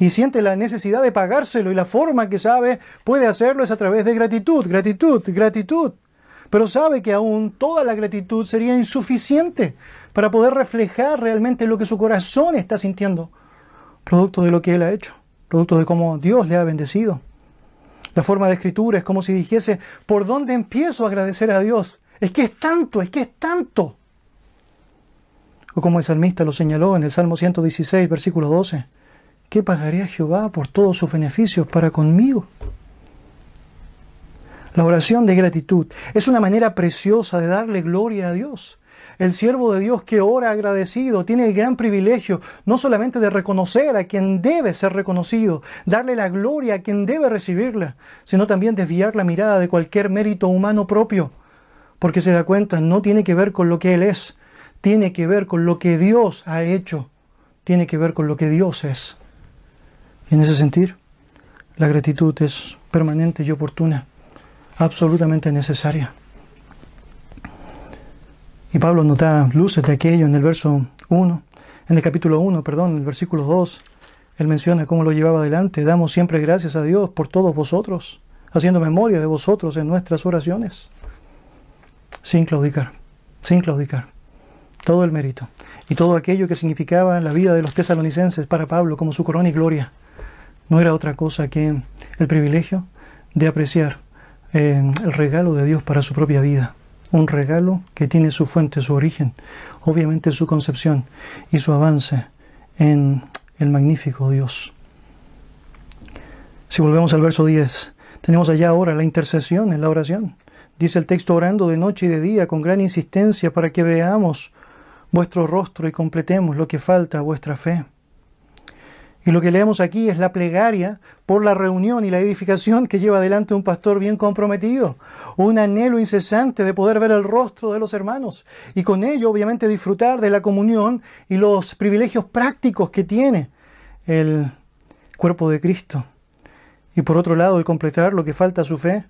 Y siente la necesidad de pagárselo y la forma que sabe puede hacerlo es a través de gratitud, gratitud, gratitud pero sabe que aún toda la gratitud sería insuficiente para poder reflejar realmente lo que su corazón está sintiendo, producto de lo que él ha hecho, producto de cómo Dios le ha bendecido. La forma de escritura es como si dijese, ¿por dónde empiezo a agradecer a Dios? Es que es tanto, es que es tanto. O como el salmista lo señaló en el Salmo 116, versículo 12, ¿qué pagaría Jehová por todos sus beneficios para conmigo? La oración de gratitud es una manera preciosa de darle gloria a Dios. El siervo de Dios que ora agradecido tiene el gran privilegio no solamente de reconocer a quien debe ser reconocido, darle la gloria a quien debe recibirla, sino también desviar la mirada de cualquier mérito humano propio, porque se da cuenta, no tiene que ver con lo que Él es, tiene que ver con lo que Dios ha hecho, tiene que ver con lo que Dios es. Y en ese sentido, la gratitud es permanente y oportuna absolutamente necesaria. Y Pablo nos da luces de aquello en el verso 1, en el capítulo 1, perdón, en el versículo 2, Él menciona cómo lo llevaba adelante. Damos siempre gracias a Dios por todos vosotros, haciendo memoria de vosotros en nuestras oraciones. Sin claudicar, sin claudicar. Todo el mérito y todo aquello que significaba la vida de los tesalonicenses para Pablo como su corona y gloria, no era otra cosa que el privilegio de apreciar el regalo de Dios para su propia vida. Un regalo que tiene su fuente, su origen, obviamente su concepción y su avance en el magnífico Dios. Si volvemos al verso 10, tenemos allá ahora la intercesión en la oración. Dice el texto orando de noche y de día con gran insistencia para que veamos vuestro rostro y completemos lo que falta a vuestra fe. Y lo que leemos aquí es la plegaria por la reunión y la edificación que lleva adelante un pastor bien comprometido, un anhelo incesante de poder ver el rostro de los hermanos y con ello obviamente disfrutar de la comunión y los privilegios prácticos que tiene el cuerpo de Cristo. Y por otro lado, el completar lo que falta a su fe,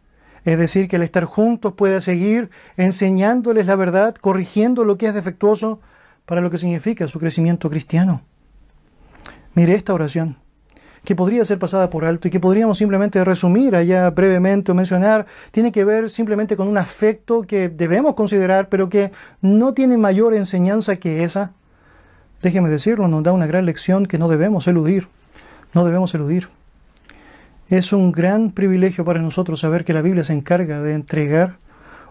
es decir, que el estar juntos pueda seguir enseñándoles la verdad, corrigiendo lo que es defectuoso para lo que significa su crecimiento cristiano. Mire esta oración, que podría ser pasada por alto y que podríamos simplemente resumir allá brevemente o mencionar, tiene que ver simplemente con un afecto que debemos considerar, pero que no tiene mayor enseñanza que esa. Déjeme decirlo, nos da una gran lección que no debemos eludir. No debemos eludir. Es un gran privilegio para nosotros saber que la Biblia se encarga de entregar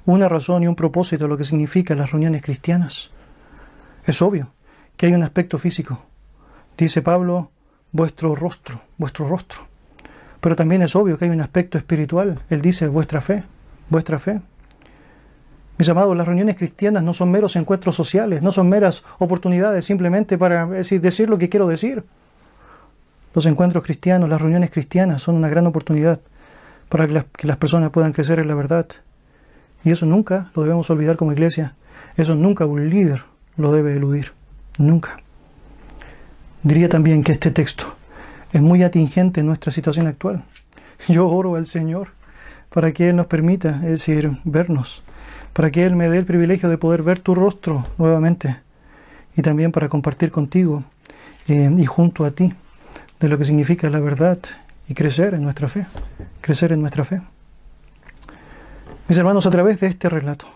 una razón y un propósito a lo que significan las reuniones cristianas. Es obvio que hay un aspecto físico, dice Pablo, vuestro rostro, vuestro rostro. Pero también es obvio que hay un aspecto espiritual. Él dice vuestra fe, vuestra fe. Mis amados, las reuniones cristianas no son meros encuentros sociales, no son meras oportunidades simplemente para decir, decir lo que quiero decir. Los encuentros cristianos, las reuniones cristianas son una gran oportunidad para que las, que las personas puedan crecer en la verdad. Y eso nunca lo debemos olvidar como iglesia. Eso nunca un líder lo debe eludir. Nunca. Diría también que este texto es muy atingente en nuestra situación actual. Yo oro al Señor para que Él nos permita, es decir, vernos, para que Él me dé el privilegio de poder ver tu rostro nuevamente y también para compartir contigo eh, y junto a ti de lo que significa la verdad y crecer en nuestra fe, crecer en nuestra fe. Mis hermanos, a través de este relato,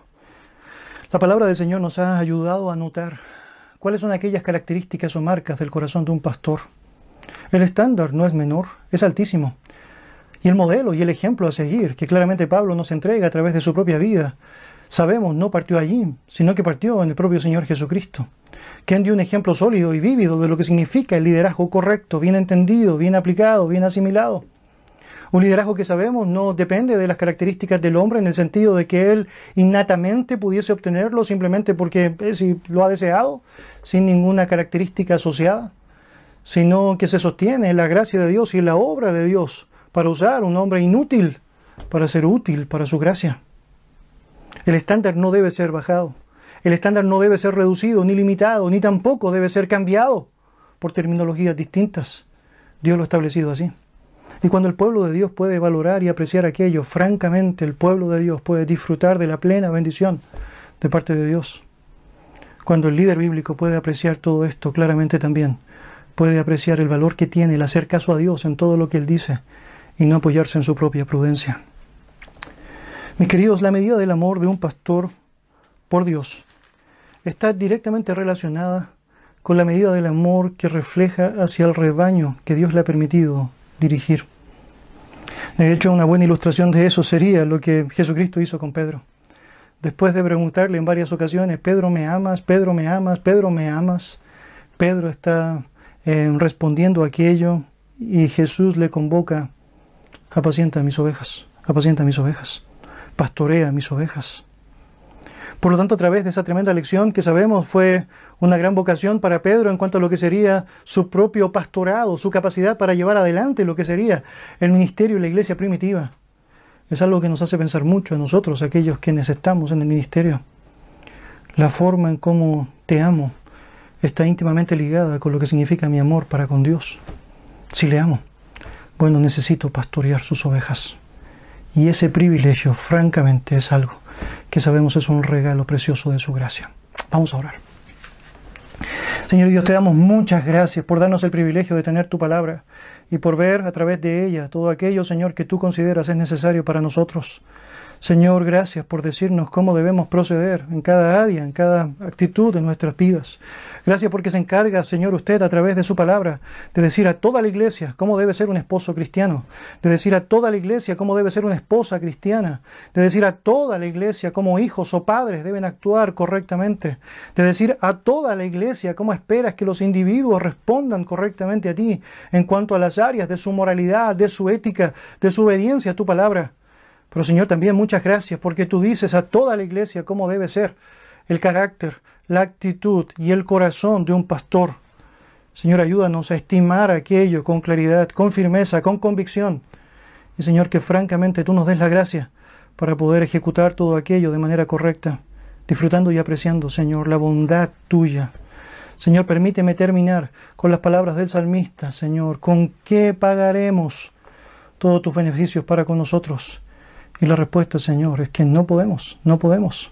la palabra del Señor nos ha ayudado a notar ¿Cuáles son aquellas características o marcas del corazón de un pastor? El estándar no es menor, es altísimo. Y el modelo y el ejemplo a seguir, que claramente Pablo nos entrega a través de su propia vida, sabemos, no partió allí, sino que partió en el propio Señor Jesucristo, quien dio un ejemplo sólido y vívido de lo que significa el liderazgo correcto, bien entendido, bien aplicado, bien asimilado. Un liderazgo que sabemos no depende de las características del hombre en el sentido de que él innatamente pudiese obtenerlo simplemente porque si lo ha deseado, sin ninguna característica asociada, sino que se sostiene en la gracia de Dios y en la obra de Dios para usar un hombre inútil para ser útil para su gracia. El estándar no debe ser bajado. El estándar no debe ser reducido ni limitado, ni tampoco debe ser cambiado por terminologías distintas. Dios lo ha establecido así. Y cuando el pueblo de Dios puede valorar y apreciar aquello, francamente el pueblo de Dios puede disfrutar de la plena bendición de parte de Dios. Cuando el líder bíblico puede apreciar todo esto, claramente también puede apreciar el valor que tiene el hacer caso a Dios en todo lo que Él dice y no apoyarse en su propia prudencia. Mis queridos, la medida del amor de un pastor por Dios está directamente relacionada con la medida del amor que refleja hacia el rebaño que Dios le ha permitido dirigir. De hecho, una buena ilustración de eso sería lo que Jesucristo hizo con Pedro. Después de preguntarle en varias ocasiones, Pedro me amas, Pedro me amas, Pedro me amas, Pedro está eh, respondiendo aquello y Jesús le convoca, apacienta mis ovejas, apacienta mis ovejas, pastorea mis ovejas. Por lo tanto, a través de esa tremenda lección que sabemos fue una gran vocación para Pedro en cuanto a lo que sería su propio pastorado, su capacidad para llevar adelante lo que sería el ministerio y la iglesia primitiva. Es algo que nos hace pensar mucho a nosotros, aquellos quienes estamos en el ministerio. La forma en cómo te amo está íntimamente ligada con lo que significa mi amor para con Dios. Si le amo, bueno, necesito pastorear sus ovejas. Y ese privilegio, francamente, es algo que sabemos es un regalo precioso de su gracia. Vamos a orar. Señor Dios, te damos muchas gracias por darnos el privilegio de tener tu palabra y por ver a través de ella todo aquello, Señor, que tú consideras es necesario para nosotros. Señor, gracias por decirnos cómo debemos proceder en cada área, en cada actitud de nuestras vidas. Gracias porque se encarga, Señor, usted a través de su palabra de decir a toda la iglesia cómo debe ser un esposo cristiano, de decir a toda la iglesia cómo debe ser una esposa cristiana, de decir a toda la iglesia cómo hijos o padres deben actuar correctamente, de decir a toda la iglesia cómo esperas que los individuos respondan correctamente a ti en cuanto a las áreas de su moralidad, de su ética, de su obediencia a tu palabra. Pero Señor, también muchas gracias porque tú dices a toda la iglesia cómo debe ser el carácter, la actitud y el corazón de un pastor. Señor, ayúdanos a estimar aquello con claridad, con firmeza, con convicción. Y Señor, que francamente tú nos des la gracia para poder ejecutar todo aquello de manera correcta, disfrutando y apreciando, Señor, la bondad tuya. Señor, permíteme terminar con las palabras del salmista, Señor, ¿con qué pagaremos todos tus beneficios para con nosotros? Y la respuesta, Señor, es que no podemos, no podemos.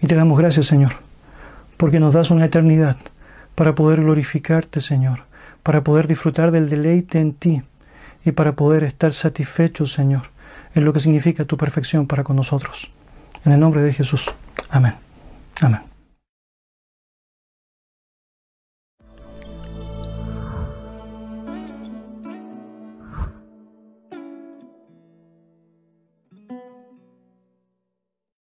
Y te damos gracias, Señor, porque nos das una eternidad para poder glorificarte, Señor, para poder disfrutar del deleite en ti y para poder estar satisfechos, Señor, en lo que significa tu perfección para con nosotros. En el nombre de Jesús. Amén. Amén.